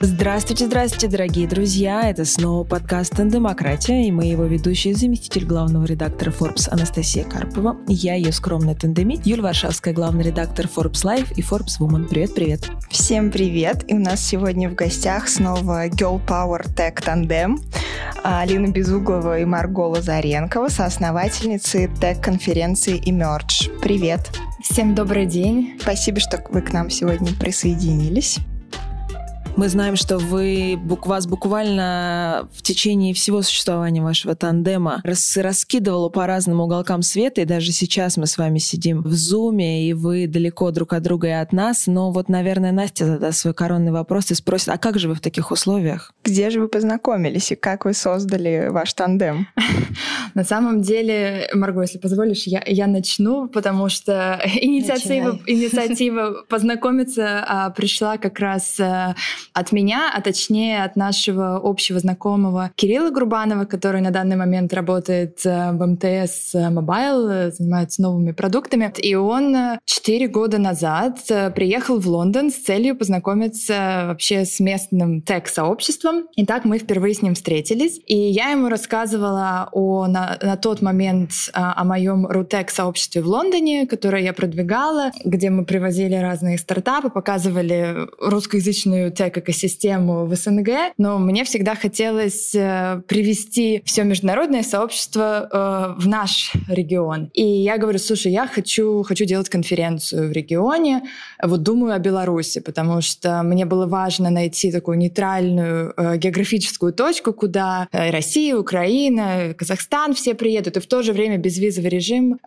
Здравствуйте, здравствуйте, дорогие друзья! Это снова подкаст «Тандемократия» и мы его ведущие заместитель главного редактора Forbes Анастасия Карпова, я ее скромная тандемит, Юль Варшавская, главный редактор Forbes Life и Forbes Woman. Привет-привет! Всем привет! И у нас сегодня в гостях снова Girl Power Tech Тандем Алина Безуглова и Марго Лазаренкова, соосновательницы тег-конференции Emerge. Привет! Всем добрый день! Спасибо, что вы к нам сегодня присоединились. Мы знаем, что вы вас буквально в течение всего существования вашего тандема рас, раскидывало по разным уголкам света, и даже сейчас мы с вами сидим в зуме, и вы далеко друг от друга и от нас. Но вот, наверное, Настя задаст свой коронный вопрос и спросит, а как же вы в таких условиях? Где же вы познакомились и как вы создали ваш тандем? На самом деле, Марго, если позволишь, я, я начну, потому что инициатива, инициатива познакомиться а, пришла как раз а, от меня, а точнее от нашего общего знакомого Кирилла Грубанова, который на данный момент работает э, в МТС Мобайл, э, занимается новыми продуктами. И он э, четыре года назад приехал в Лондон с целью познакомиться вообще с местным tech-сообществом. И так мы впервые с ним встретились. И я ему рассказывала о, на, на тот момент о моем RuTech-сообществе в Лондоне, которое я продвигала, где мы привозили разные стартапы, показывали русскоязычную tech экосистему в СНГ, но мне всегда хотелось э, привести все международное сообщество э, в наш регион. И я говорю, слушай, я хочу, хочу делать конференцию в регионе, вот думаю о Беларуси, потому что мне было важно найти такую нейтральную э, географическую точку, куда Россия, Украина, Казахстан все приедут, и в то же время безвизовый режим,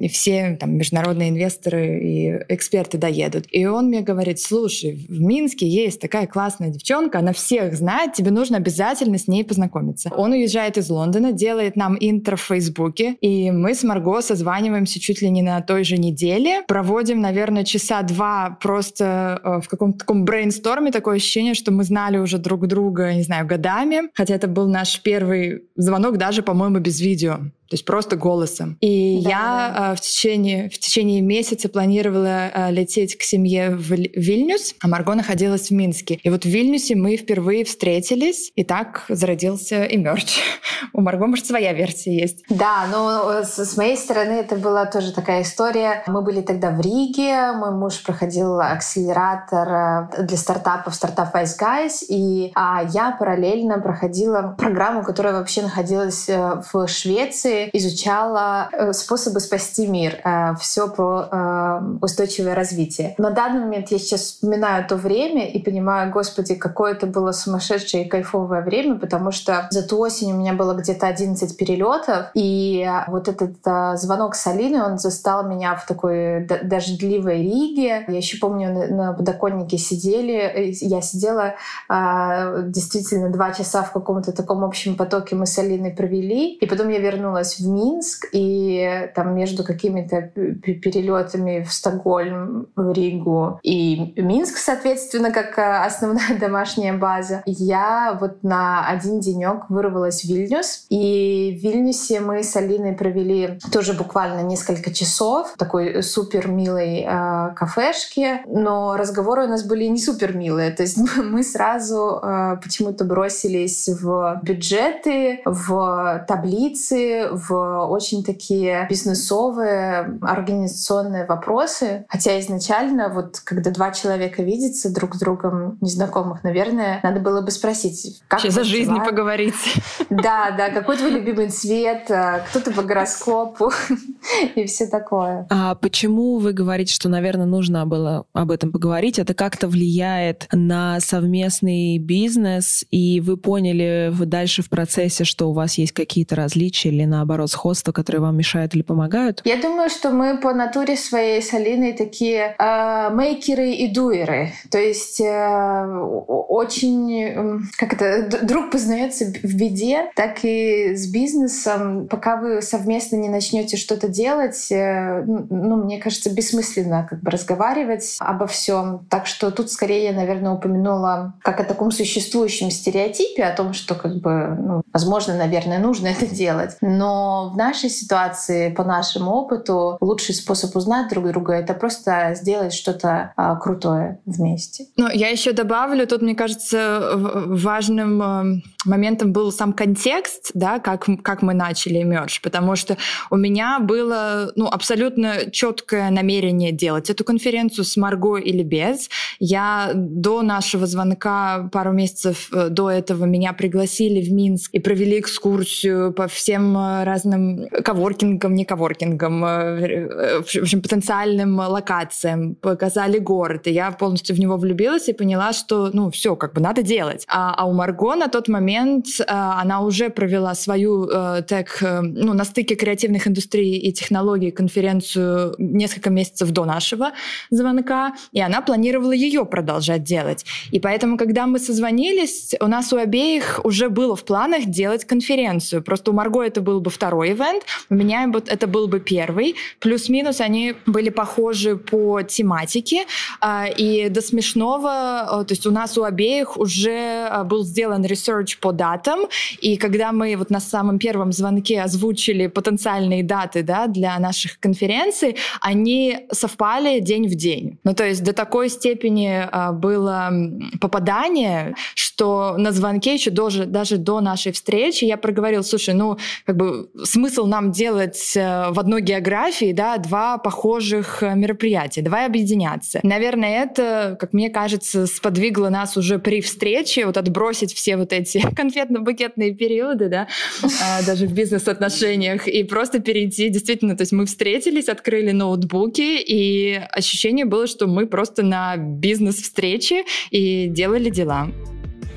и все там, международные инвесторы и эксперты доедут. И он мне говорит, слушай, в Минске есть такая классная девчонка, она всех знает, тебе нужно обязательно с ней познакомиться. Он уезжает из Лондона, делает нам интро в Фейсбуке, и мы с Марго созваниваемся чуть ли не на той же неделе, проводим, наверное, часа два просто э, в каком-то таком брейнсторме, такое ощущение, что мы знали уже друг друга, не знаю, годами, хотя это был наш первый звонок даже, по-моему, без видео то есть просто голосом. И да, я да. в течение в течение месяца планировала а, лететь к семье в Вильнюс, а Марго находилась в Минске. И вот в Вильнюсе мы впервые встретились, и так зародился и мерч. У Марго, может, своя версия есть. Да, но с, с моей стороны это была тоже такая история. Мы были тогда в Риге, мой муж проходил акселератор э, для стартапов стартап Wise Guys, и а я параллельно проходила программу, которая вообще находилась э, в Швеции, изучала э, способы спасти мир, э, все про э, устойчивое развитие. На данный момент я сейчас вспоминаю то время и понимаю, господи, какое это было сумасшедшее и кайфовое время, потому что за ту осень у меня было где-то 11 перелетов, и вот этот звонок с Алиной, он застал меня в такой дождливой Риге. Я еще помню, на подоконнике сидели, я сидела действительно два часа в каком-то таком общем потоке мы с Алиной провели, и потом я вернулась вернулась в Минск, и там между какими-то перелетами в Стокгольм, в Ригу и Минск, соответственно, как э, основная домашняя база, я вот на один денек вырвалась в Вильнюс. И в Вильнюсе мы с Алиной провели тоже буквально несколько часов в такой супер милой э, кафешке, но разговоры у нас были не супер милые. То есть мы сразу э, почему-то бросились в бюджеты, в таблицы, в очень такие бизнесовые, организационные вопросы. Хотя изначально, вот когда два человека видятся друг с другом, незнакомых, наверное, надо было бы спросить, как Вообще за жизнь поговорить. Да, да, какой твой любимый цвет, а, кто ты по гороскопу и все такое. А почему вы говорите, что, наверное, нужно было об этом поговорить? Это как-то влияет на совместный бизнес, и вы поняли дальше в процессе, что у вас есть какие-то различия или наоборот наоборот, сходства, которые вам мешают или помогают? Я думаю, что мы по натуре своей с Алиной такие э, мейкеры и дуэры. То есть э, очень, э, как это, друг познается в беде, так и с бизнесом. Пока вы совместно не начнете что-то делать, э, ну, мне кажется, бессмысленно как бы разговаривать обо всем. Так что тут скорее я, наверное, упомянула как о таком существующем стереотипе, о том, что как бы, ну, возможно, наверное, нужно это делать. Но Но в нашей ситуации, по нашему опыту, лучший способ узнать друг друга — это просто сделать что-то а, крутое вместе. Ну, я еще добавлю, тут, мне кажется, важным э, моментом был сам контекст, да, как, как мы начали Merge, потому что у меня было ну, абсолютно четкое намерение делать эту конференцию с Марго или без. Я до нашего звонка пару месяцев э, до этого меня пригласили в Минск и провели экскурсию по всем э, разным коворкингам, не коворкингам, э, в общем, потенциальным локациям, показали город, и я полностью в него влюбилась и поняла, что, ну, все, как бы надо делать. А, а у Марго на тот момент она уже провела свою тег, ну, на стыке креативных индустрий и технологий конференцию несколько месяцев до нашего звонка, и она планировала ее продолжать делать. И поэтому, когда мы созвонились, у нас у обеих уже было в планах делать конференцию. Просто у Марго это был бы второй event, у меня это был бы первый. Плюс-минус они были похожи по тематике, а, и до смешного, то есть у нас у обеих уже а, был сделан research по датам, и когда мы вот на самом первом звонке озвучили потенциальные даты да, для наших конференций, они совпали день в день. Ну, то есть до такой степени а, было попадание, что на звонке еще даже, даже до нашей встречи я проговорил, слушай, ну, как бы смысл нам делать э, в одной географии, да, два похожих э, мероприятия, давай объединяться. Наверное, это, как мне кажется, сподвигло нас уже при встрече вот отбросить все вот эти конфетно-букетные периоды, да, а, даже в бизнес-отношениях, и просто перейти, действительно, то есть мы встретились, открыли ноутбуки, и ощущение было, что мы просто на бизнес-встрече и делали дела.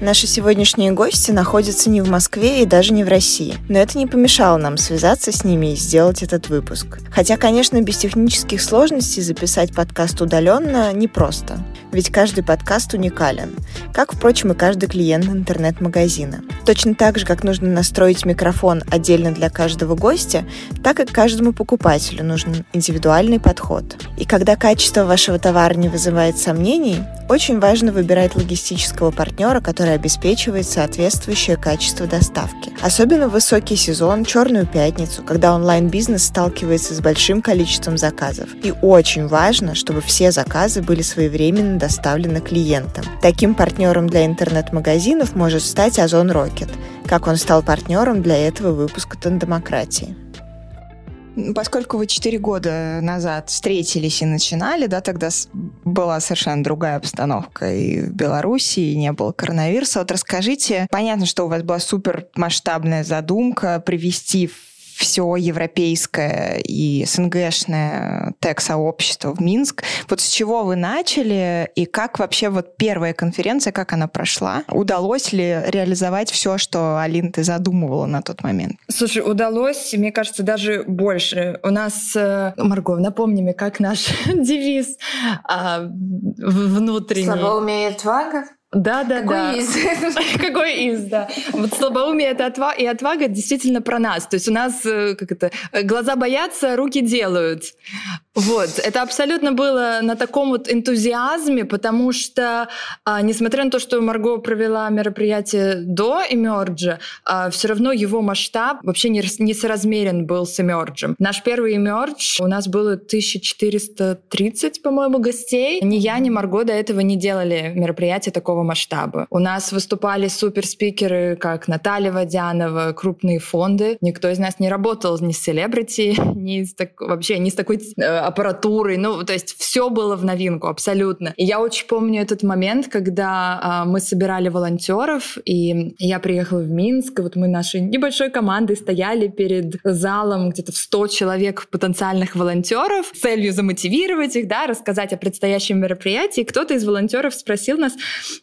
Наши сегодняшние гости находятся не в Москве и даже не в России, но это не помешало нам связаться с ними и сделать этот выпуск. Хотя, конечно, без технических сложностей записать подкаст удаленно непросто, ведь каждый подкаст уникален, как, впрочем, и каждый клиент интернет-магазина. Точно так же, как нужно настроить микрофон отдельно для каждого гостя, так и каждому покупателю нужен индивидуальный подход. И когда качество вашего товара не вызывает сомнений, очень важно выбирать логистического партнера, который обеспечивает соответствующее качество доставки. Особенно высокий сезон, черную пятницу, когда онлайн-бизнес сталкивается с большим количеством заказов. И очень важно, чтобы все заказы были своевременно доставлены клиентам. Таким партнером для интернет-магазинов может стать Озон Rocket, как он стал партнером для этого выпуска Тандемократии. Поскольку вы четыре года назад встретились и начинали, да, тогда была совершенно другая обстановка и в Беларуси, и не было коронавируса. Вот расскажите, понятно, что у вас была супер масштабная задумка привести все европейское и СНГшное тег-сообщество в Минск. Вот с чего вы начали и как вообще вот первая конференция, как она прошла? Удалось ли реализовать все, что, Алин, ты задумывала на тот момент? Слушай, удалось, мне кажется, даже больше. У нас, э, Марго, напомни мне, как наш девиз а, внутренний. Слабоумие и отвага? Да, да, Какой да. из? Какой из, да. Вот слабоумие это отва и отвага действительно про нас. То есть у нас, э, как это, глаза боятся, руки делают. Вот, это абсолютно было на таком вот энтузиазме, потому что, а, несмотря на то, что Марго провела мероприятие до Emerge, а, все равно его масштаб вообще не, не соразмерен был с Emerge. Наш первый Emerge, у нас было 1430, по-моему, гостей. Ни я, ни Марго до этого не делали мероприятие такого масштаба. У нас выступали суперспикеры, как Наталья Водянова, крупные фонды. Никто из нас не работал ни с селебрити, ни с так, вообще ни с такой э, аппаратурой. Ну, то есть все было в новинку абсолютно. И я очень помню этот момент, когда а, мы собирали волонтеров, и я приехала в Минск, и вот мы нашей небольшой командой стояли перед залом где-то в 100 человек потенциальных волонтеров с целью замотивировать их, да, рассказать о предстоящем мероприятии. Кто-то из волонтеров спросил нас,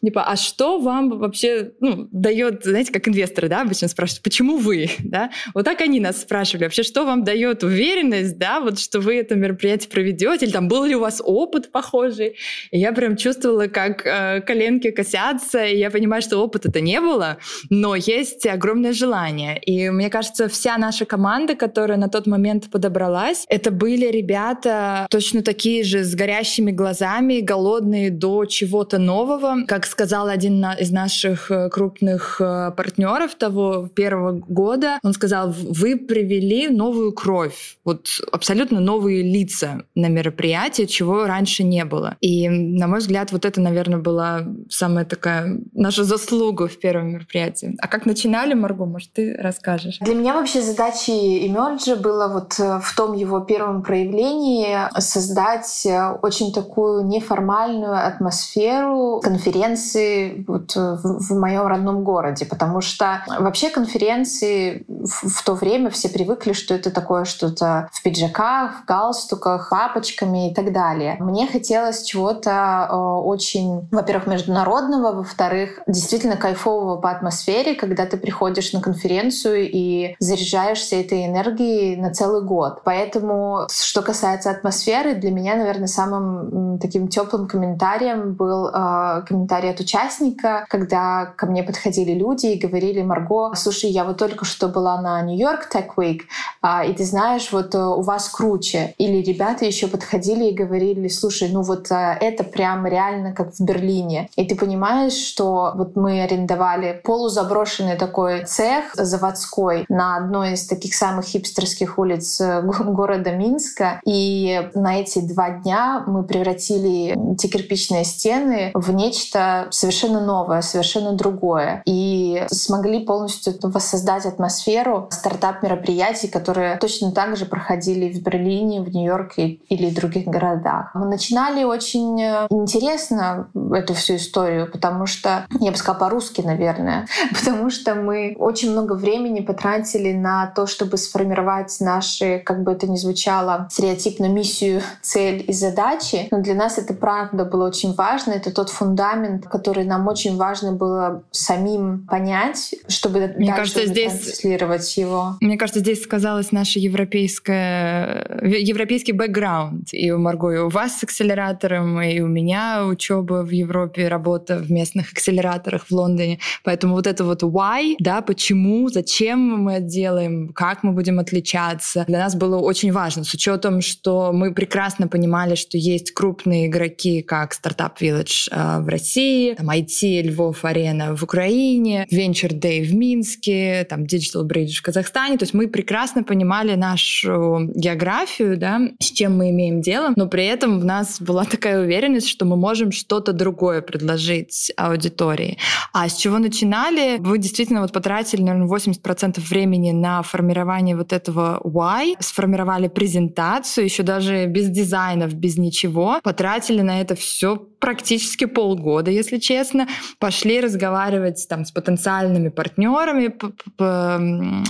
типа, а что вам вообще ну, дает, знаете, как инвесторы, да, обычно спрашивают, почему вы, да? Вот так они нас спрашивали, вообще, что вам дает уверенность, да, вот что вы это мероприятие мероприятие проведете, или там был ли у вас опыт похожий. И я прям чувствовала, как э, коленки косятся, и я понимаю, что опыта-то не было, но есть огромное желание. И мне кажется, вся наша команда, которая на тот момент подобралась, это были ребята точно такие же, с горящими глазами, голодные до чего-то нового. Как сказал один из наших э, крупных э, партнеров того первого года, он сказал, вы привели новую кровь, вот абсолютно новые лица на мероприятие, чего раньше не было. И, на мой взгляд, вот это, наверное, была самая такая наша заслуга в первом мероприятии. А как начинали, Марго, может, ты расскажешь? Для меня вообще задачей Emerge было вот э, в том его первом проявлении создать очень такую неформальную атмосферу конференции вот в, в моем родном городе, потому что вообще конференции в, в то время все привыкли, что это такое что-то в пиджаках, в галстуках, папочками и так далее. Мне хотелось чего-то э, очень, во-первых, международного, во-вторых, действительно кайфового по атмосфере, когда ты приходишь на конференцию и заряжаешься этой энергией на целый год. Поэтому, что касается атмосферы, для меня, наверное, самым таким теплым комментарием был э, комментарий от участника, когда ко мне подходили люди и говорили, Марго, слушай, я вот только что была на Нью-Йорк Tech Week, э, и ты знаешь, вот э, у вас круче. Или ребята еще подходили и говорили, слушай, ну вот э, это прям реально как в Берлине. И ты понимаешь, что вот мы арендовали полузаброшенный такой цех заводской на одной из таких самых хипстерских улиц э, города Минска. И на эти два дня мы превратили эти кирпичные стены в нечто совершенно новое, совершенно другое. И смогли полностью воссоздать атмосферу стартап-мероприятий, которые точно так же проходили в Берлине, в Нью-Йорке или в других городах. Мы начинали очень э, интересно эту всю историю, потому что, я бы сказала по-русски, наверное, потому что мы очень много времени потратили на то, чтобы сформировать наши, как бы это ни звучало, стереотипно миссию, цель и задачи. Но для нас это правда было очень важно. Это тот фундамент, который нам очень важно было самим понять, чтобы Мне кажется, здесь транслировать его. Мне кажется, здесь сказалась наша европейская, европейский бэкграунд. И у Марго, и у вас с акселератором, и у меня учеба в Европе, работа в местных акселераторах в Лондоне. Поэтому вот это вот why, да, почему, зачем мы это делаем, как мы будем отличаться, для нас было очень важно, с учетом, что мы прекрасно понимали, что есть крупные игроки, как Startup Village э, в России, там IT Львов Арена в Украине, Venture Day в Минске, там Digital Bridge в Казахстане. То есть мы прекрасно понимали нашу географию, да, с чем мы имеем дело, но при этом в нас была такая уверенность, что мы можем что-то другое предложить аудитории. А с чего начинали? Вы действительно вот потратили, наверное, 80% времени на формирование вот этого why, сформировали презентацию, еще даже без дизайнов, без ничего, потратили на это все практически полгода, если честно, пошли разговаривать там с потенциальными партнерами,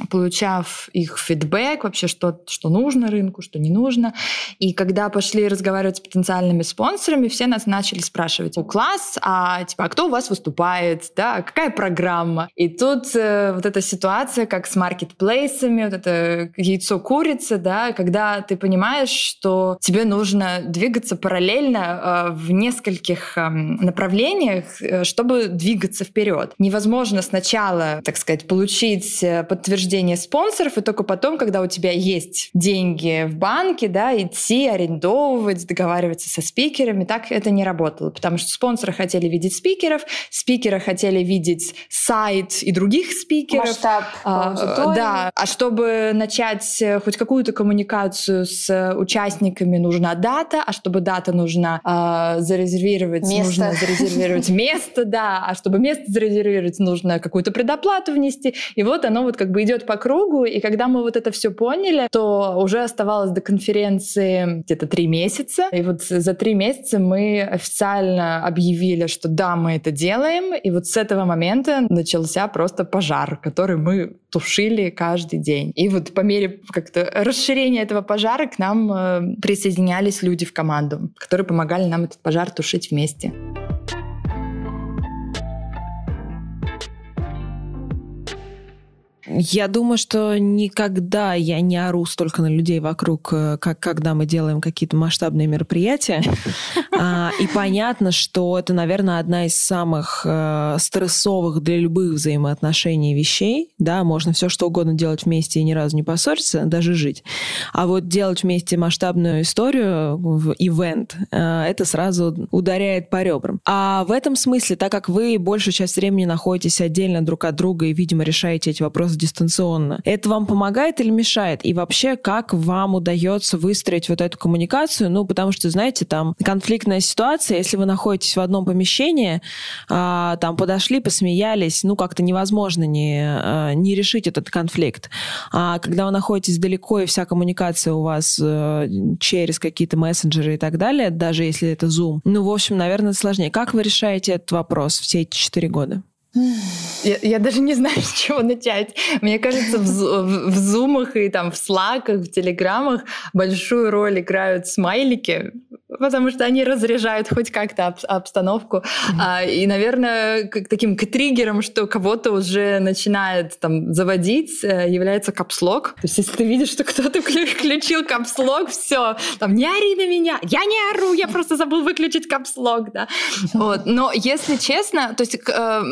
получав их фидбэк вообще, что, что нужно рынку, что не нужно. И когда пошли разговаривать с потенциальными спонсорами, все нас начали спрашивать, у класс, а типа, а кто у вас выступает, да, какая программа? И тут э, вот эта ситуация, как с маркетплейсами, вот это яйцо-курица, да, когда ты понимаешь, что тебе нужно двигаться параллельно э, в несколько нескольких эм, направлениях, э, чтобы двигаться вперед. Невозможно сначала, так сказать, получить э, подтверждение спонсоров, и только потом, когда у тебя есть деньги в банке, да, идти, арендовывать, договариваться со спикерами. Так это не работало, потому что спонсоры хотели видеть спикеров, спикеры хотели видеть сайт и других спикеров. Масштаб а, Да, а чтобы начать э, хоть какую-то коммуникацию с участниками, нужна дата, а чтобы дата нужна а, зарезервировать зарезервировать, место. нужно зарезервировать место, да, а чтобы место зарезервировать, нужно какую-то предоплату внести. И вот оно вот как бы идет по кругу, и когда мы вот это все поняли, то уже оставалось до конференции где-то три месяца. И вот за три месяца мы официально объявили, что да, мы это делаем. И вот с этого момента начался просто пожар, который мы тушили каждый день. И вот по мере как-то расширения этого пожара к нам э, присоединялись люди в команду, которые помогали нам этот пожар тушить вместе. Я думаю, что никогда я не ору столько на людей вокруг, э, как когда мы делаем какие-то масштабные мероприятия. А, и понятно, что это, наверное, одна из самых э, стрессовых для любых взаимоотношений вещей. Да, можно все что угодно делать вместе и ни разу не поссориться, даже жить. А вот делать вместе масштабную историю в ивент, э, это сразу ударяет по ребрам. А в этом смысле, так как вы большую часть времени находитесь отдельно друг от друга и, видимо, решаете эти вопросы дистанционно, это вам помогает или мешает? И вообще, как вам удается выстроить вот эту коммуникацию? Ну, потому что, знаете, там конфликтная ситуация, если вы находитесь в одном помещении, а, там подошли, посмеялись, ну, как-то невозможно не, а, не решить этот конфликт. А когда вы находитесь далеко, и вся коммуникация у вас а, через какие-то мессенджеры и так далее, даже если это Zoom, ну, в общем, наверное, сложнее. Как вы решаете этот вопрос все эти четыре года? Я, я даже не знаю, с чего начать. Мне кажется, в, в, в зумах и там в слаках, в телеграммах большую роль играют смайлики, потому что они разряжают хоть как-то об, обстановку. Mm-hmm. А, и, наверное, как таким триггером, что кого-то уже начинает там заводить, э, является капслог. То есть, если ты видишь, что кто-то включил капслог, все, там, не ори на меня, я не ору, я просто забыл выключить капслог, да. Вот. Но если честно, то есть... Э,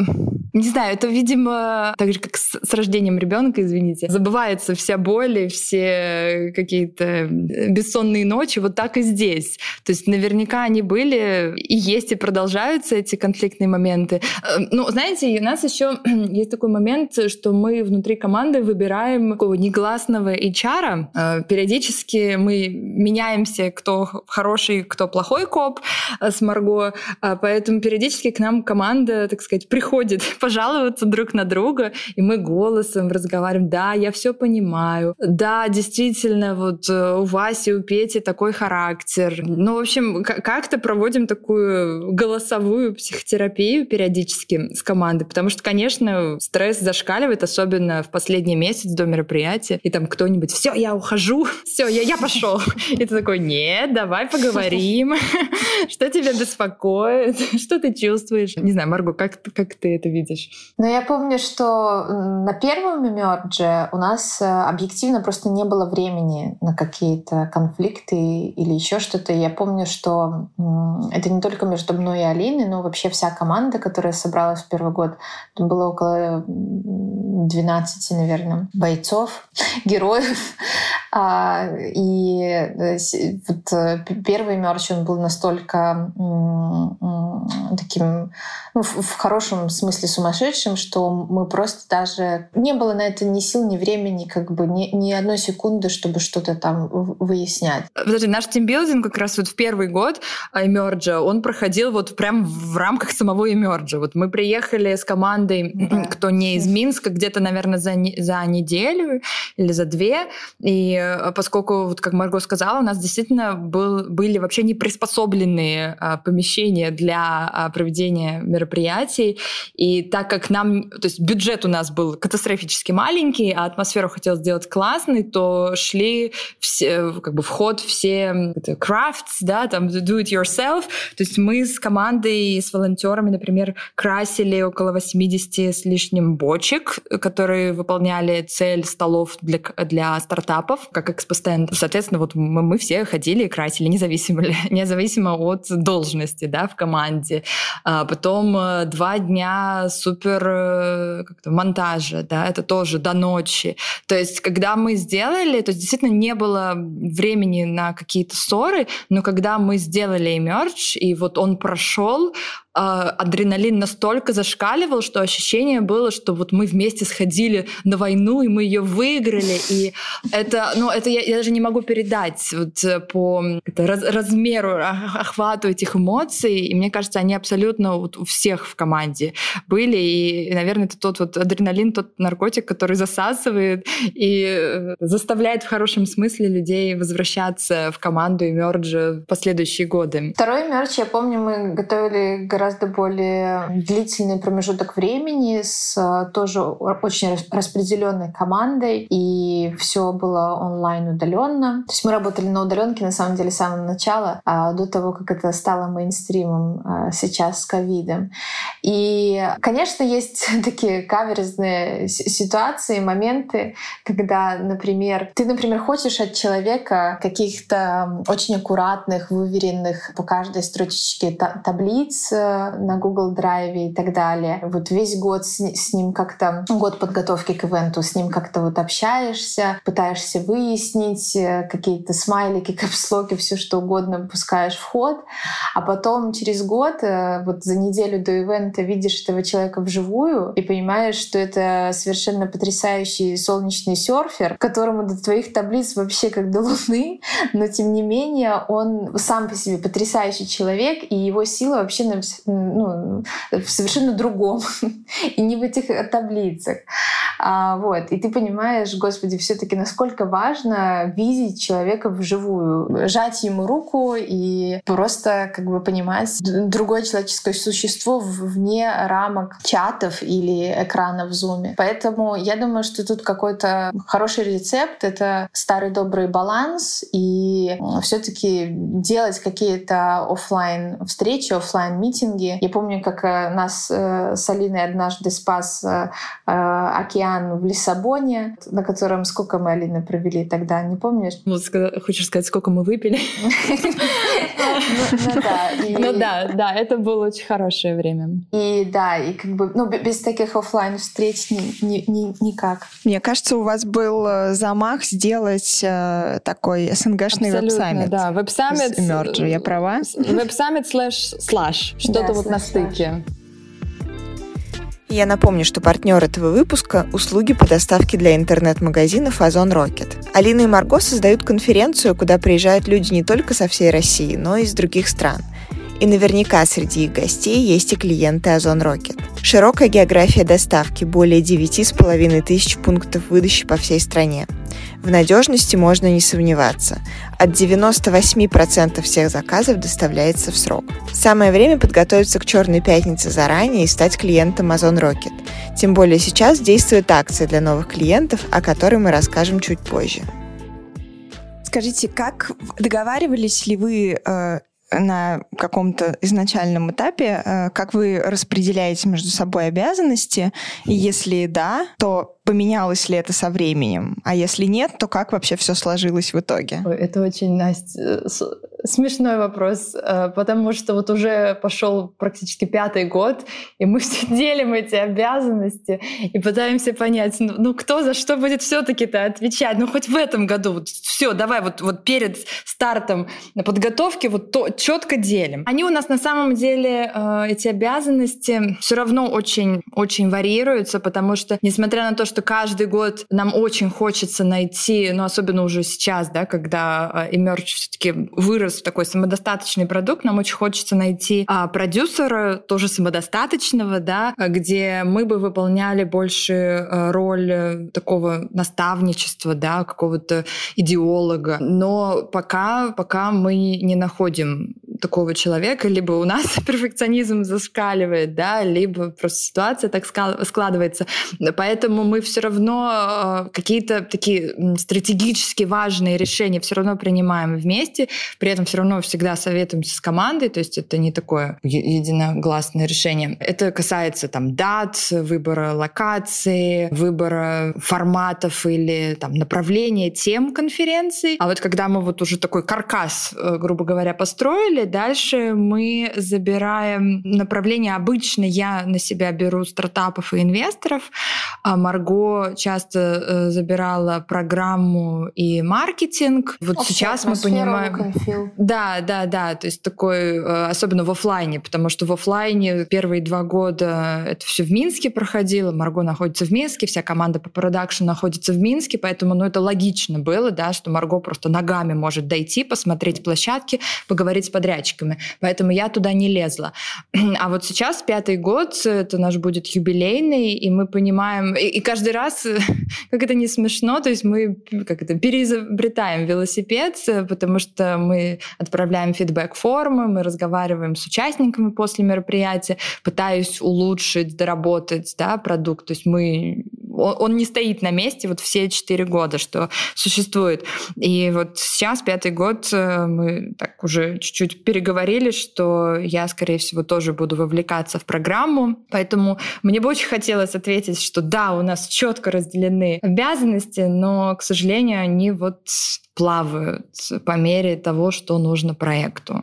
не знаю, это, видимо, так же, как с, с рождением ребенка, извините, забывается вся боль и все какие-то бессонные ночи, вот так и здесь. То есть наверняка они были и есть, и продолжаются эти конфликтные моменты. Э, ну, знаете, у нас еще есть такой момент, что мы внутри команды выбираем такого негласного HR. Э, периодически мы меняемся, кто хороший, кто плохой коп э, с Марго, поэтому периодически к нам команда, так сказать, приходит пожаловаться друг на друга, и мы голосом разговариваем. Да, я все понимаю. Да, действительно, вот э, у Васи, у Пети такой характер. Ну, в общем, как-то проводим такую голосовую психотерапию периодически с командой, потому что, конечно, стресс зашкаливает, особенно в последний месяц до мероприятия, и там кто-нибудь, все, я ухожу, все, я, я пошел. И ты такой, нет, давай поговорим, что тебя беспокоит, что ты чувствуешь. Не знаю, Марго, как, как ты это видишь? Видишь? Ну, я помню, что на первом мердже у нас э, объективно просто не было времени на какие-то конфликты или еще что-то. Я помню, что это не только между мной и Алиной, но вообще вся команда, которая собралась в первый год, там было около 12, наверное, бойцов, героев. А, и э, вот э, первый мерч, он был настолько таким, ну, в хорошем смысле сумасшедшим, что мы просто даже... Не было на это ни сил, ни времени, как бы ни, ни одной секунды, чтобы что-то там выяснять. Подожди, наш тимбилдинг как раз вот в первый год Эмерджа, он проходил вот прям в рамках самого Эмерджа. Вот мы приехали с командой, да. кто не из Минска, где-то, наверное, за, за неделю или за две. И э, поскольку, вот как Марго сказала, у нас действительно был, были вообще не приспособленные а, помещения для а, проведения мероприятий. И так как нам, то есть бюджет у нас был катастрофически маленький, а атмосферу хотел сделать классный, то шли все, как бы вход все crafts, да, там do it yourself. То есть мы с командой, с волонтерами, например, красили около 80 с лишним бочек, которые выполняли цель столов для, для стартапов, как экспостенд. Соответственно, вот мы, мы все ходили и красили, независимо, независимо от должности, да, в команде. А потом э, два дня супер э, как-то монтажа, да, это тоже до ночи. То есть, когда мы сделали, то есть действительно не было времени на какие-то ссоры, но когда мы сделали мерч, и вот он прошел, адреналин настолько зашкаливал, что ощущение было, что вот мы вместе сходили на войну, и мы ее выиграли. И это, ну, это я, я даже не могу передать вот э, по это, раз, размеру, охвату этих эмоций. И мне кажется, они абсолютно вот у всех в команде были. И, наверное, это тот вот адреналин, тот наркотик, который засасывает и э, заставляет в хорошем смысле людей возвращаться в команду и мерджа в последующие годы. Второй мерч, я помню, мы готовили гораздо более длительный промежуток времени с э, тоже очень распределенной командой. И и все было онлайн удаленно. То есть мы работали на удаленке на самом деле с самого начала, а до того, как это стало мейнстримом а, сейчас с ковидом. И, конечно, есть такие каверзные ситуации, моменты, когда, например, ты, например, хочешь от человека каких-то очень аккуратных, выверенных по каждой строчечке таблиц э, на Google Drive и так далее. Вот весь год с, с ним как-то, год подготовки к ивенту, с ним как-то вот общаешься, пытаешься выяснить э, какие-то смайлики, капслоки, все что угодно пускаешь в ход, а потом через год, э, вот за неделю до ивента видишь этого человека вживую и понимаешь, что это совершенно потрясающий солнечный серфер, которому до твоих таблиц вообще как до луны, но тем не менее он сам по себе потрясающий человек, и его сила вообще ну, в совершенно другом, и не в этих таблицах. А, вот. И ты понимаешь, господи, все таки насколько важно видеть человека вживую, жать ему руку и просто как бы понимать другое человеческое существо вне рамок чатов или экранов в зуме. Поэтому я думаю, что тут какой-то хороший рецепт — это старый добрый баланс и все таки делать какие-то офлайн встречи, офлайн митинги. Я помню, как э, нас э, с Алиной однажды спас э, океан в Лиссабоне, на котором сколько мы, Алина, провели тогда, не помнишь? Ну, хочешь сказать, сколько мы выпили? Ну, ну да. Ну да, да, это было очень хорошее время. И да, и как бы, ну, без таких офлайн встреч никак. Мне кажется, у вас был э, замах сделать э, такой СНГшный Web Summit. да, Web Summit. Я права? Web Summit slash Slush, что-то вот на стыке. Я напомню, что партнер этого выпуска – услуги по доставке для интернет-магазинов Озон Rocket. Алина и Марго создают конференцию, куда приезжают люди не только со всей России, но и из других стран. И наверняка среди их гостей есть и клиенты Озон Rocket. Широкая география доставки, более 9,5 тысяч пунктов выдачи по всей стране. В надежности можно не сомневаться. От 98% всех заказов доставляется в срок. Самое время подготовиться к Черной пятнице заранее и стать клиентом Amazon Rocket. Тем более сейчас действует акция для новых клиентов, о которой мы расскажем чуть позже. Скажите, как договаривались ли вы э, на каком-то изначальном этапе, э, как вы распределяете между собой обязанности, и если да, то поменялось ли это со временем? А если нет, то как вообще все сложилось в итоге? Это очень, Настя, смешной вопрос, э, потому что вот уже пошел практически пятый год, и мы все делим эти обязанности и пытаемся понять, ну, ну кто за что будет все-таки-то отвечать? Ну хоть в этом году вот все, давай вот, вот перед стартом на подготовке вот то четко делим. Они у нас на самом деле, э, эти обязанности все равно очень, очень варьируются, потому что, несмотря на то, что каждый год нам очень хочется найти, ну особенно уже сейчас, да, когда э, Emerge все-таки вырос в такой самодостаточный продукт, нам очень хочется найти а, продюсера, тоже самодостаточного, да, где мы бы выполняли больше а, роль э, такого наставничества, да, какого-то идеолога. Но пока, пока мы не находим такого человека, либо у нас перфекционизм зашкаливает, да, либо просто ситуация так складывается. Поэтому мы все равно э, какие-то такие стратегически важные решения все равно принимаем вместе, при этом все равно всегда советуемся с командой, то есть это не такое единогласное решение. Это касается там дат, выбора локации, выбора форматов или там направления тем конференции. А вот когда мы вот уже такой каркас, э, грубо говоря, построили, Дальше мы забираем направление. Обычно я на себя беру стартапов и инвесторов. А Марго часто э, забирала программу и маркетинг. Вот О, сейчас мы понимаем... Да, да, да. То есть такой, э, особенно в офлайне, потому что в офлайне первые два года это все в Минске проходило. Марго находится в Минске, вся команда по продакшн находится в Минске, поэтому ну, это логично было, да, что Марго просто ногами может дойти, посмотреть площадки, поговорить с подрядчиком подрядчиками. Поэтому я туда не лезла. А вот сейчас пятый год, это наш будет юбилейный, и мы понимаем, и, и каждый раз, как это не смешно, то есть мы как это, переизобретаем велосипед, потому что мы отправляем фидбэк-формы, мы разговариваем с участниками после мероприятия, пытаясь улучшить, доработать да, продукт. То есть мы он, не стоит на месте вот все четыре года, что существует. И вот сейчас, пятый год, э, мы так уже чуть-чуть переговорили, что я, скорее всего, тоже буду вовлекаться в программу. Поэтому мне бы очень хотелось ответить, что да, у нас четко разделены обязанности, но, к сожалению, они вот плавают по мере того, что нужно проекту.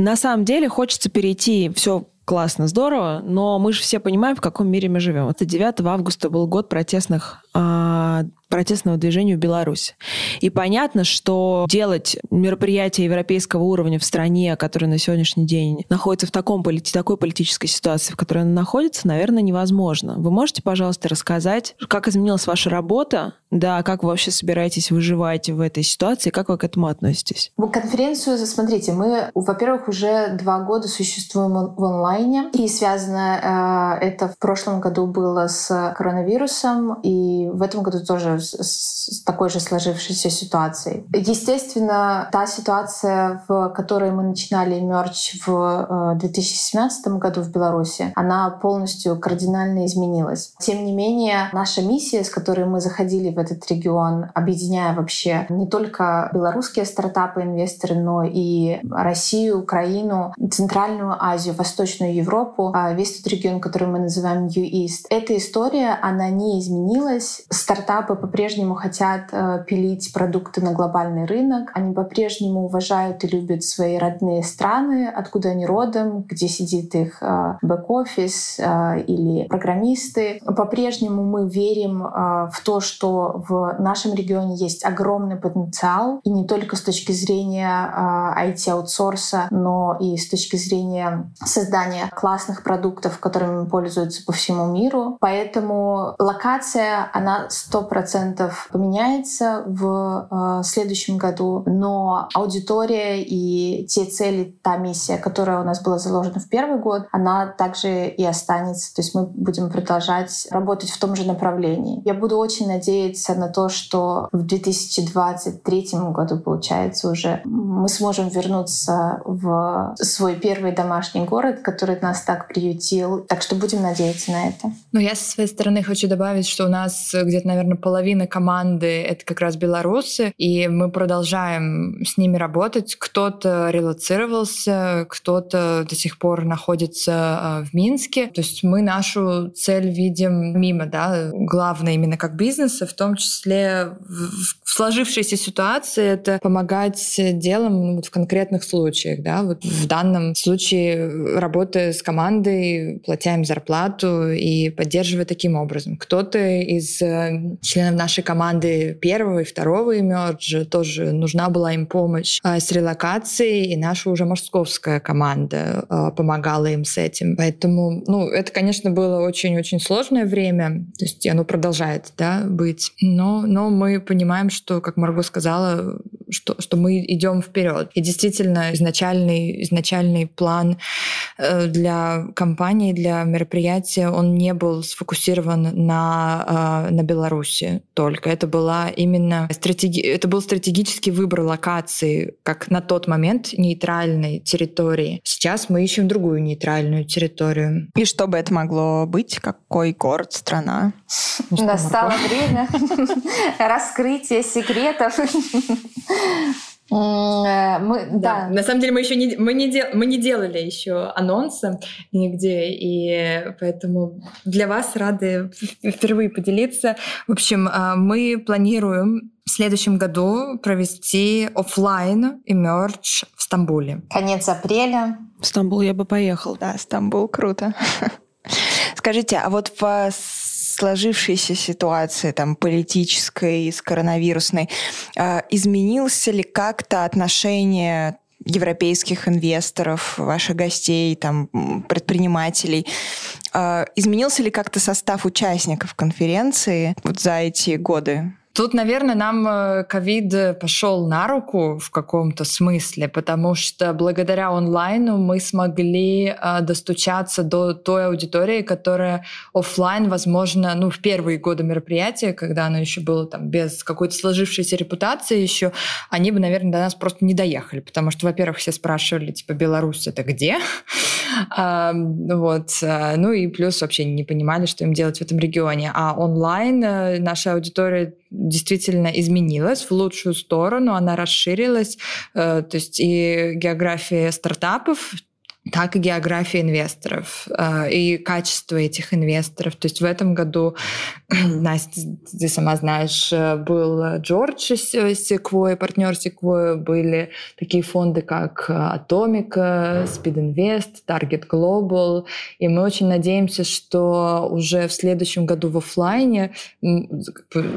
На самом деле хочется перейти, все классно, здорово, но мы же все понимаем, в каком мире мы живем. Это 9 августа был год протестных протестного движения в Беларуси. И понятно, что делать мероприятие европейского уровня в стране, которая на сегодняшний день находится в таком, такой политической ситуации, в которой она находится, наверное, невозможно. Вы можете, пожалуйста, рассказать, как изменилась ваша работа, да, как вы вообще собираетесь выживать в этой ситуации, как вы к этому относитесь? Конференцию, смотрите, мы, во-первых, уже два года существуем в онлайне, и связано э, это в прошлом году было с коронавирусом, и в этом году тоже с, такой же сложившейся ситуацией. Естественно, та ситуация, в которой мы начинали мерч в 2017 э, году в Беларуси, она полностью кардинально изменилась. Тем не менее, наша миссия, с которой мы заходили в этот регион, объединяя вообще не только белорусские стартапы, инвесторы, но и Россию, Украину, Центральную Азию, Восточную Европу, а весь тот регион, который мы называем New East. Эта история, она не изменилась. Стартапы по-прежнему хотят э, пилить продукты на глобальный рынок. Они по-прежнему уважают и любят свои родные страны, откуда они родом, где сидит их э, бэк-офис э, или программисты. По-прежнему мы верим в то, что в нашем регионе есть огромный потенциал, и не только с точки зрения IT-аутсорса, но и с точки зрения создания классных продуктов, которыми пользуются по всему миру. Поэтому локация, она сто процентов процентов поменяется в э, следующем году, но аудитория и те цели, та миссия, которая у нас была заложена в первый год, она также и останется. То есть мы будем продолжать работать в том же направлении. Я буду очень надеяться на то, что в 2023 году, получается, уже мы сможем вернуться в свой первый домашний город, который нас так приютил. Так что будем надеяться на это. Ну, я со своей стороны хочу добавить, что у нас где-то, наверное, половина команды — это как раз белорусы, и мы продолжаем с ними работать. Кто-то релацировался, кто-то до сих пор находится а, в Минске. То есть мы нашу цель видим мимо, да, главное именно как бизнеса, в том числе в сложившейся ситуации это помогать делам ну, вот в конкретных случаях, да, вот в данном случае работая с командой, платя им зарплату и поддерживая таким образом. Кто-то из э, членов нашей команды первого и второго имерджа тоже нужна была им помощь а, с релокацией, и наша уже московская команда а, помогала им с этим. Поэтому, ну, это, конечно, было очень-очень сложное время, то есть оно продолжает, да, быть. Но, но мы понимаем, что, как Марго сказала, что, что мы идем вперед. И действительно, изначальный, изначальный план э, для компании, для мероприятия, он не был сфокусирован на, а, на Беларуси только. Это была именно стратеги... это был стратегический выбор локации, как на тот момент нейтральной территории. Сейчас мы ищем другую нейтральную территорию. И что бы это могло быть? Какой город, страна? Ну, Настало время раскрытия секретов. Э, мы, да. да. На самом деле мы еще не мы не дел, мы не делали еще анонса нигде, и поэтому для вас рады впервые поделиться. В общем, э, мы планируем в следующем году провести офлайн и мерч в Стамбуле. Конец апреля. В Стамбул я бы поехал. Да, Стамбул круто. Скажите, а вот по сложившейся ситуации там, политической, с коронавирусной, э, изменился ли как-то отношение европейских инвесторов, ваших гостей, там, предпринимателей. Э, изменился ли как-то состав участников конференции вот за эти годы? Тут, наверное, нам э, ковид пошел на руку в каком-то смысле, потому что благодаря онлайну мы смогли э, достучаться до той аудитории, которая офлайн, возможно, ну, в первые годы мероприятия, когда оно еще было там без какой-то сложившейся репутации еще, они бы, наверное, до нас просто не доехали, потому что, во-первых, все спрашивали, типа, Беларусь это где? Вот. Ну и плюс вообще не понимали, что им делать в этом регионе. А онлайн наша аудитория действительно изменилась в лучшую сторону, она расширилась. То есть и география стартапов так и география инвесторов э, и качество этих инвесторов. То есть в этом году, Настя, ты сама знаешь, э, был Джордж Секвой, партнер Секвой, были такие фонды, как Atomic, Speed Invest, Target Global, и мы очень надеемся, что уже в следующем году в офлайне,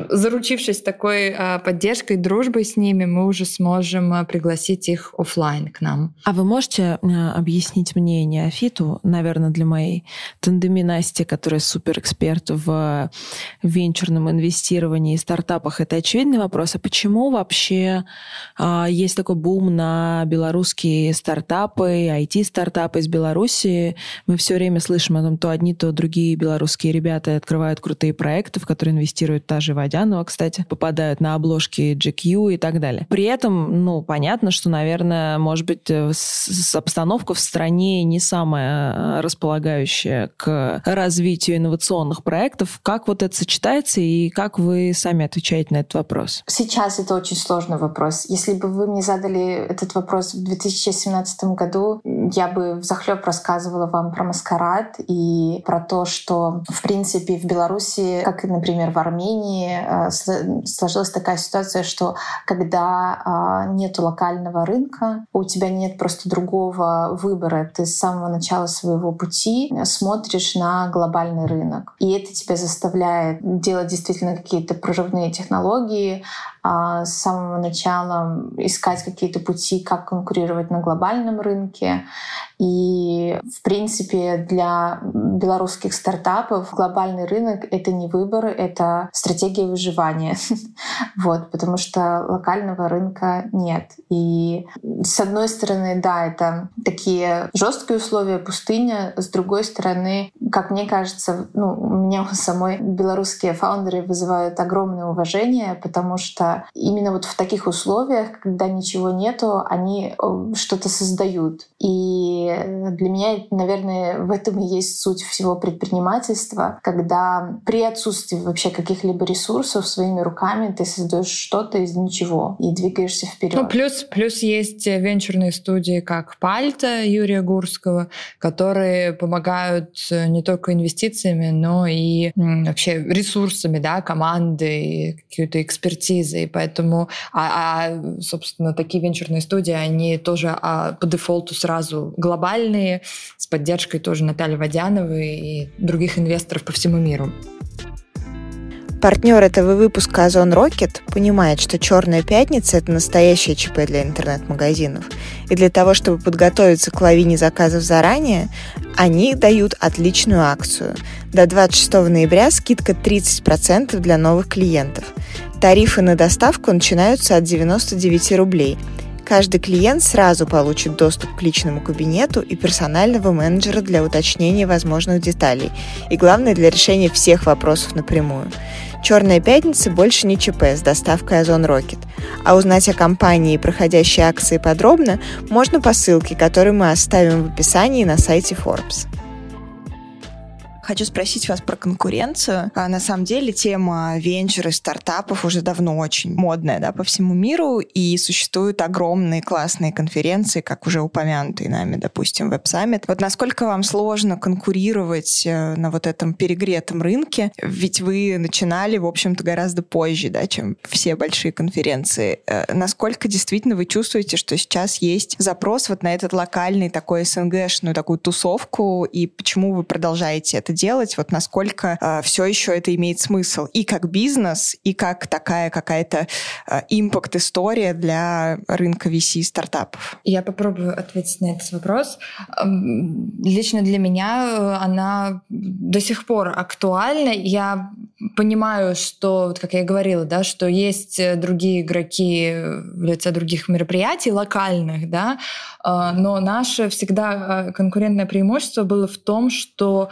заручившись такой э, поддержкой, дружбой с ними, мы уже сможем пригласить их офлайн к нам. А вы можете объяснить объяснить мне, неофиту, наверное, для моей тандеми Насти, которая суперэксперт в венчурном инвестировании и стартапах, это очевидный вопрос. А почему вообще а, есть такой бум на белорусские стартапы, IT-стартапы из Беларуси? Мы все время слышим о том, то одни, то другие белорусские ребята открывают крутые проекты, в которые инвестируют та же Водянова, кстати, попадают на обложки GQ и так далее. При этом, ну, понятно, что, наверное, может быть, э, с, обстановка в стране стране не самая э, располагающая к развитию инновационных проектов. Как вот это сочетается и как вы сами отвечаете на этот вопрос? Сейчас это очень сложный вопрос. Если бы вы мне задали этот вопрос в 2017 году, я бы в захлеб рассказывала вам про маскарад и про то, что, в принципе, в Беларуси, как, например, в Армении, э, сложилась такая ситуация, что когда а, нет локального рынка, у тебя нет просто другого выбора, выбора. Ты с самого начала своего пути смотришь на глобальный рынок. И это тебя заставляет делать действительно какие-то прорывные технологии, с самого начала искать какие-то пути, как конкурировать на глобальном рынке. И, в принципе, для белорусских стартапов глобальный рынок — это не выбор, это стратегия выживания. вот, потому что локального рынка нет. И, с одной стороны, да, это такие жесткие условия, пустыня. С другой стороны, как мне кажется, ну, у меня самой белорусские фаундеры вызывают огромное уважение, потому что именно вот в таких условиях, когда ничего нету, они э, что-то создают. И для меня, наверное, в этом и есть суть всего предпринимательства, когда при отсутствии вообще каких-либо ресурсов своими руками ты создаешь что-то из ничего и двигаешься вперед. Ну, плюс, плюс есть венчурные студии, как Пальта Юрия Гурского, которые помогают не только инвестициями, но и вообще ресурсами, да, команды, какой-то экспертизой. Поэтому, а, а, собственно, такие венчурные студии, они тоже а, по дефолту сразу глобальные, с поддержкой тоже Натальи Водяновой и других инвесторов по всему миру. Партнер этого выпуска Озон Rocket понимает, что «Черная пятница» — это настоящее ЧП для интернет-магазинов. И для того, чтобы подготовиться к лавине заказов заранее, они дают отличную акцию. До 26 ноября скидка 30% для новых клиентов. Тарифы на доставку начинаются от 99 рублей – Каждый клиент сразу получит доступ к личному кабинету и персонального менеджера для уточнения возможных деталей. И главное, для решения всех вопросов напрямую. «Черная пятница» больше не ЧП с доставкой Озон Рокет. А узнать о компании и проходящей акции подробно можно по ссылке, которую мы оставим в описании на сайте Forbes. Хочу спросить вас про конкуренцию. А, на самом деле тема венчуры, стартапов уже давно очень модная да, по всему миру, и существуют огромные классные конференции, как уже упомянутые нами, допустим, Web Summit. Вот насколько вам сложно конкурировать э, на вот этом перегретом рынке? Ведь вы начинали, в общем-то, гораздо позже, да, чем все большие конференции. Э, насколько действительно вы чувствуете, что сейчас есть запрос вот на этот локальный такой СНГшную такую тусовку, и почему вы продолжаете это делать, вот насколько э, все еще это имеет смысл и как бизнес, и как такая какая-то э, импакт-история для рынка VC стартапов? Я попробую ответить на этот вопрос. Лично для меня э, она до сих пор актуальна. Я понимаю, что, вот как я говорила, да, что есть э, другие игроки в лице других мероприятий локальных, да, но наше всегда конкурентное преимущество было в том, что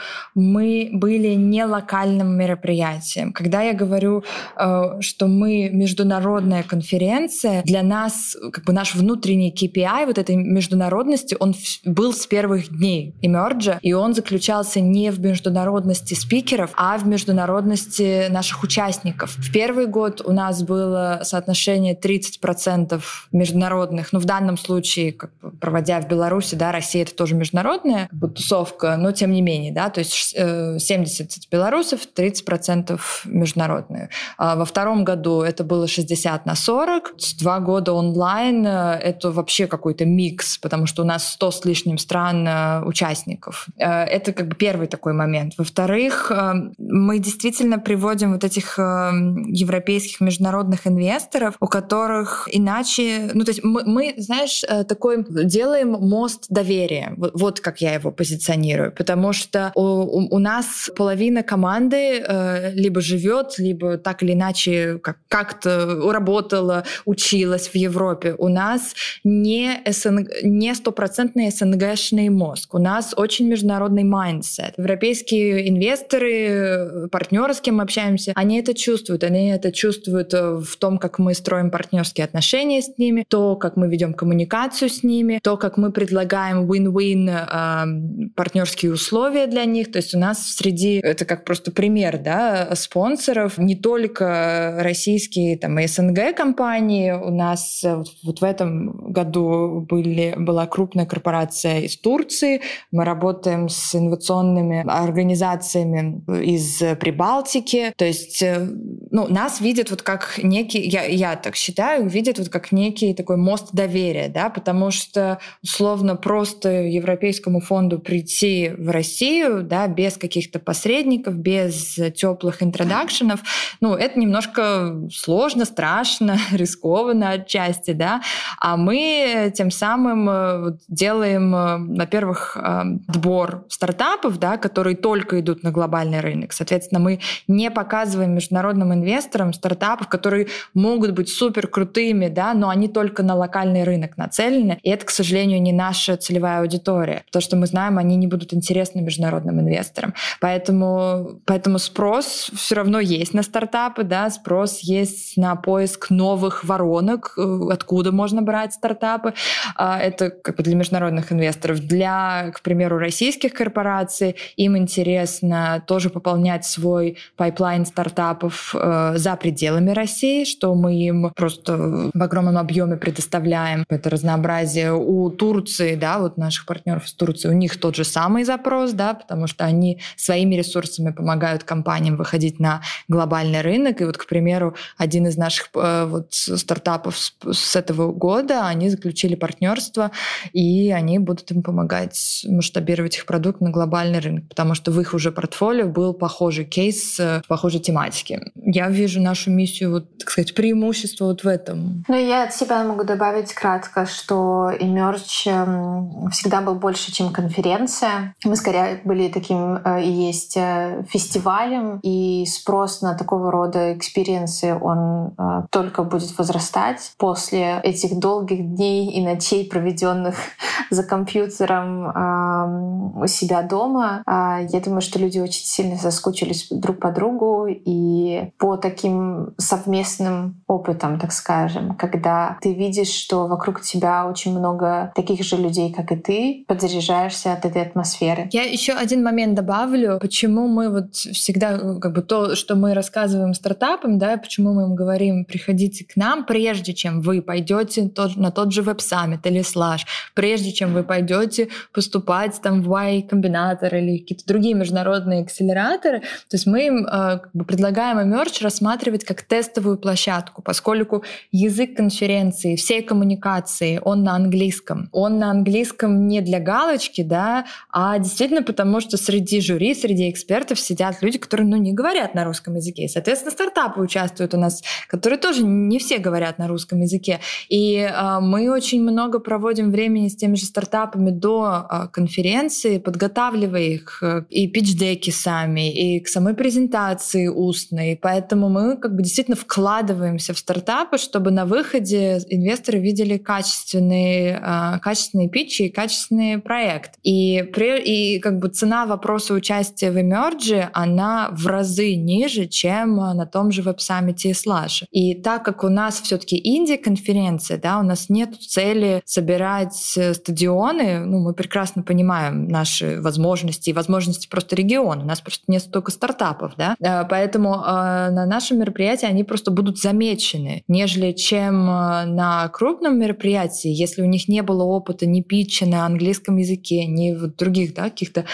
мы были не локальным мероприятием. Когда я говорю, э, что мы международная конференция, для нас как бы наш внутренний KPI вот этой международности, он был с первых дней Emerge, и он заключался не в международности спикеров, а в международности наших участников. В первый год у нас было соотношение 30% международных, ну в данном случае, как бы, проводя в Беларуси, да, Россия это тоже международная тусовка, но тем не менее, да, то есть 70 э, белорусов, 30% международные. А во втором году это было 60 на 40, два года онлайн э, это вообще какой-то микс, потому что у нас 100 с лишним стран э, участников. Это как бы первый такой момент. Во-вторых, мы действительно приводим вот этих европейских международных инвесторов, у которых иначе, ну то есть мы, мы знаешь, такой делаем мост доверия. Вот, вот как я его позиционирую, потому что у, у, у нас половина команды э, либо живет, либо так или иначе как, как-то работала, училась в Европе. У нас не, СНГ, не стопроцентный СНГшный мозг. У нас очень международный mindset. Европейские инвесторы, партнеры, с кем мы общаемся, они это чувствуют. Они это чувствуют э, в том, как мы строим партнерские отношения с ними, то, как мы ведем коммуникацию с ними, то, как мы предлагаем win-win э, партнерские условия для них. То есть у нас среди, это как просто пример, да, спонсоров, не только российские там и СНГ компании. У нас вот, вот в этом году были, была крупная корпорация из Турции. Мы работаем с инновационными организациями из Прибалтики. То есть э, ну, нас видят вот как некий, я, я так считаю, видят вот как некий такой мост доверия, да, потому что условно просто Европейскому фонду прийти в Россию, да, без каких-то посредников, без теплых интродакшенов, ну, это немножко сложно, страшно, рискованно отчасти, да, а мы тем самым э, делаем, э, во-первых, э, отбор стартапов, да, которые только идут на глобальный рынок. Соответственно, мы не показываем международным инвесторам стартапов, которые могут быть супер крутыми, да, но они только на локальный рынок нацелены. И это, к сожалению, не наша целевая аудитория. То, что мы знаем, они не будут интересны международным инвесторам. Поэтому, поэтому спрос все равно есть на стартапы, да, спрос есть на поиск новых воронок, э, откуда можно брать стартапы. А, это как бы для международных инвесторов. Для, к примеру, российских корпораций им интересно тоже пополнять свой pipeline стартапов э, за пределами России, что мы им просто в огромном объеме предоставляем это разнообразие. У Турции, да, вот наших партнеров из Турции, у них тот же самый запрос, да, потому что они своими ресурсами помогают компаниям выходить на глобальный рынок. И вот, к примеру, один из наших э, вот стартапов с, с этого года, они заключили партнерство, и они будут им помогать масштабировать их продукт на глобальный рынок, потому что в их уже портфолио был похожий кейс, похожей тематики. Я вижу нашу миссию, вот, так сказать, преимущество вот в этом. Ну, я от себя могу добавить кратко, что Emerge эм, всегда был больше, чем конференция. Мы скорее были таким есть э, фестивалем, и спрос на такого рода experience ы, он э, только будет возрастать после этих долгих дней и ночей, проведенных за компьютером у себя дома. Я думаю, что люди очень сильно соскучились друг по другу и по таким совместным опытам, так скажем, когда ты видишь, что вокруг тебя очень много таких же людей, как и ты, подзаряжаешься от этой атмосферы. Я еще один момент добавлю, почему мы вот всегда, как бы то, что мы рассказываем стартапам, да, почему мы им говорим, приходите к нам, прежде чем вы пойдете тот, на тот же веб-саммит или слаж, прежде чем вы пойдете поступать там в Y-комбинатор или какие-то другие международные акселераторы, то есть мы им э, как бы предлагаем Emerge рассматривать как тестовую площадку, поскольку язык конференции, всей коммуникации, он на английском. Он на английском не для галочки, да, а действительно потому, что среди жюри, среди экспертов сидят люди, которые, ну, не говорят на русском языке. И, соответственно, стартапы участвуют у нас, которые тоже не все говорят на русском языке. И э, мы очень много проводим времени с теми же стартапами до э, конференции, подготавливая их э, и пич-деки сами, и к самой презентации устной. Поэтому мы как бы действительно вкладываемся в стартапы, чтобы на выходе инвесторы видели качественные, э, качественные питчи и качественный проект. И, при, и как бы цена вопроса участия в Emerge, она в разы ниже, чем на том же веб-саммите и слаже. И так как у нас все-таки инди-конференция, да, у нас нет цели собирать э, стадионы, ну, мы прекрасно понимаем наши возможности и возможности просто региона, у нас просто нет столько стартапов, да, э, поэтому э, на нашем мероприятии они просто будут замечены, нежели чем э, на крупном мероприятии, если у них не было опыта ни питча на английском языке, ни в других, да, каких-то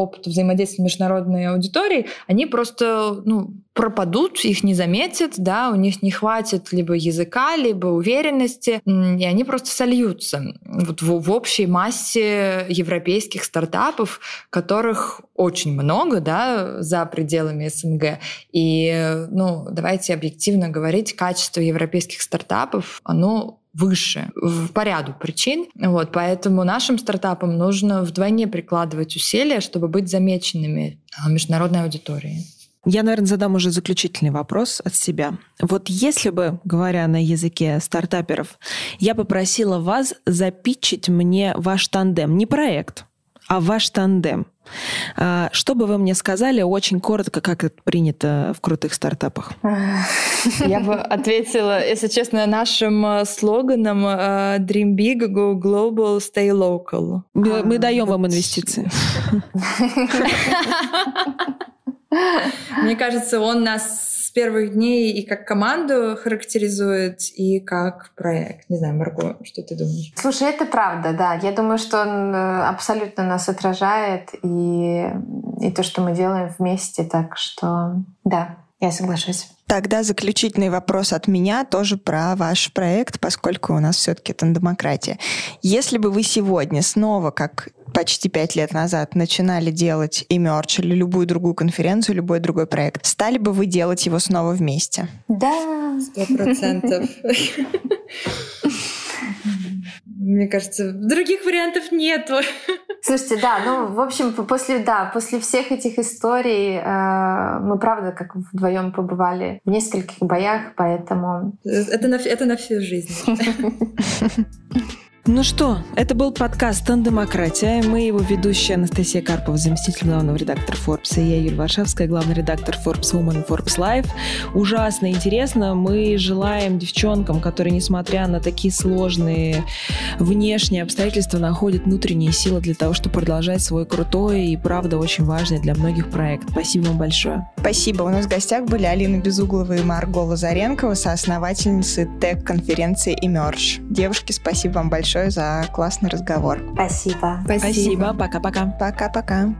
опытов взаимодействия с международной аудиторией, они просто, ну, пропадут, их не заметят, да, у них не хватит либо языка, либо уверенности, и они просто сольются вот в, в общей массе европейских стартапов, которых очень много, да, за пределами СНГ. И, ну, давайте объективно говорить, качество европейских стартапов, оно выше по ряду причин. Вот, поэтому нашим стартапам нужно вдвойне прикладывать усилия, чтобы быть замеченными международной аудиторией. Я, наверное, задам уже заключительный вопрос от себя. Вот если бы, говоря на языке стартаперов, я попросила вас запитчить мне ваш тандем, не проект, а ваш тандем, а, что бы вы мне сказали очень коротко, как это принято в крутых стартапах? Я бы ответила, если честно, нашим э, слоганом э, Dream Big, Go Global, Stay Local. Мы, мы даем вам инвестиции. Мне кажется, он нас с первых дней и как команду характеризует, и как проект. Не знаю, Марго, что ты думаешь? Слушай, это правда, да. Я думаю, что он э, абсолютно нас отражает, и, и то, что мы делаем вместе, так что да, я соглашусь. Тогда заключительный вопрос от меня тоже про ваш проект, поскольку у нас все-таки тандемократия. Если бы вы сегодня снова, как почти пять лет назад, начинали делать Emerge или любую другую конференцию, любой другой проект, стали бы вы делать его снова вместе? Да, сто процентов. Мне кажется, других вариантов нету. Слушайте, да, ну, в общем, после, да, после всех этих историй э, мы, правда, как вдвоем побывали в нескольких боях, поэтому... Это на, это на всю жизнь. Ну что, это был подкаст «Тандемократия». Мы его ведущая Анастасия Карпова, заместитель главного редактора Forbes, и я, Юлия Варшавская, главный редактор Forbes Woman Forbes Life. Ужасно интересно. Мы желаем девчонкам, которые, несмотря на такие сложные внешние обстоятельства, находят внутренние силы для того, чтобы продолжать свой крутой и, правда, очень важный для многих проект. Спасибо вам большое. Спасибо. У нас в гостях были Алина Безуглова и Марго Лазаренкова, соосновательницы тег-конференции Emerge. Девушки, спасибо вам большое большое за классный разговор. Спасибо. Спасибо. Пока-пока. Пока-пока.